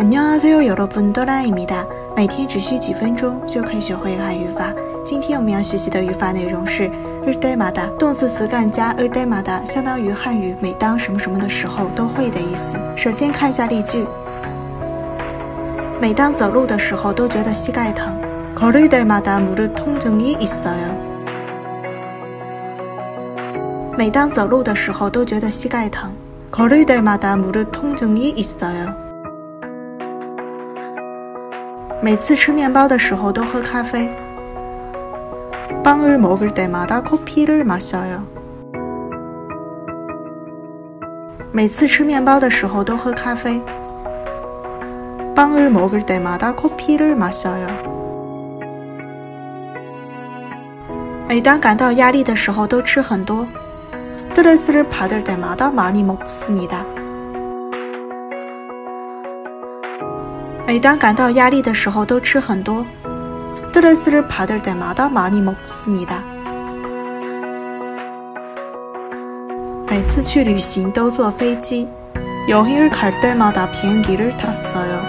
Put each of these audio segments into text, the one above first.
안녕하세요여러분도라입니다每天只需几分钟就可以学会汉语法。今天我们要学习的语法内容是日때马达，动词词干加日때马达，相当于汉语每当什么什么的时候都会的意思。首先看一下例句：每当走路的时候都觉得膝盖疼。걸을때마다무릎통증이있어요。每当走路的时候都觉得膝盖疼。걸을때마다무릎통증이있어요。 每次吃面包的时候都喝咖啡。빵을먹을때마다커피를마셔요。每次吃面包的时候都喝咖啡。빵을먹을때마다커피를마셔요。每当感到压力的时候都吃很多。스트레스를받을때마다많이먹습니다 每当感到压力的时候都吃很多。스트레스를받을때마다많이먹습니다每次去旅行都坐飞机。여행을갈때마다비행기를탔어요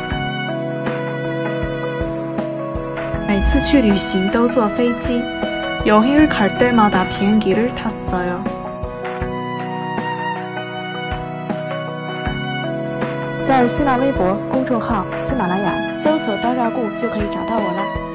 每次去旅行都坐飞机。여행을갈때마다비행기를탔어요 在新浪微博公众号“喜马拉雅”搜索“刀扎固”就可以找到我了。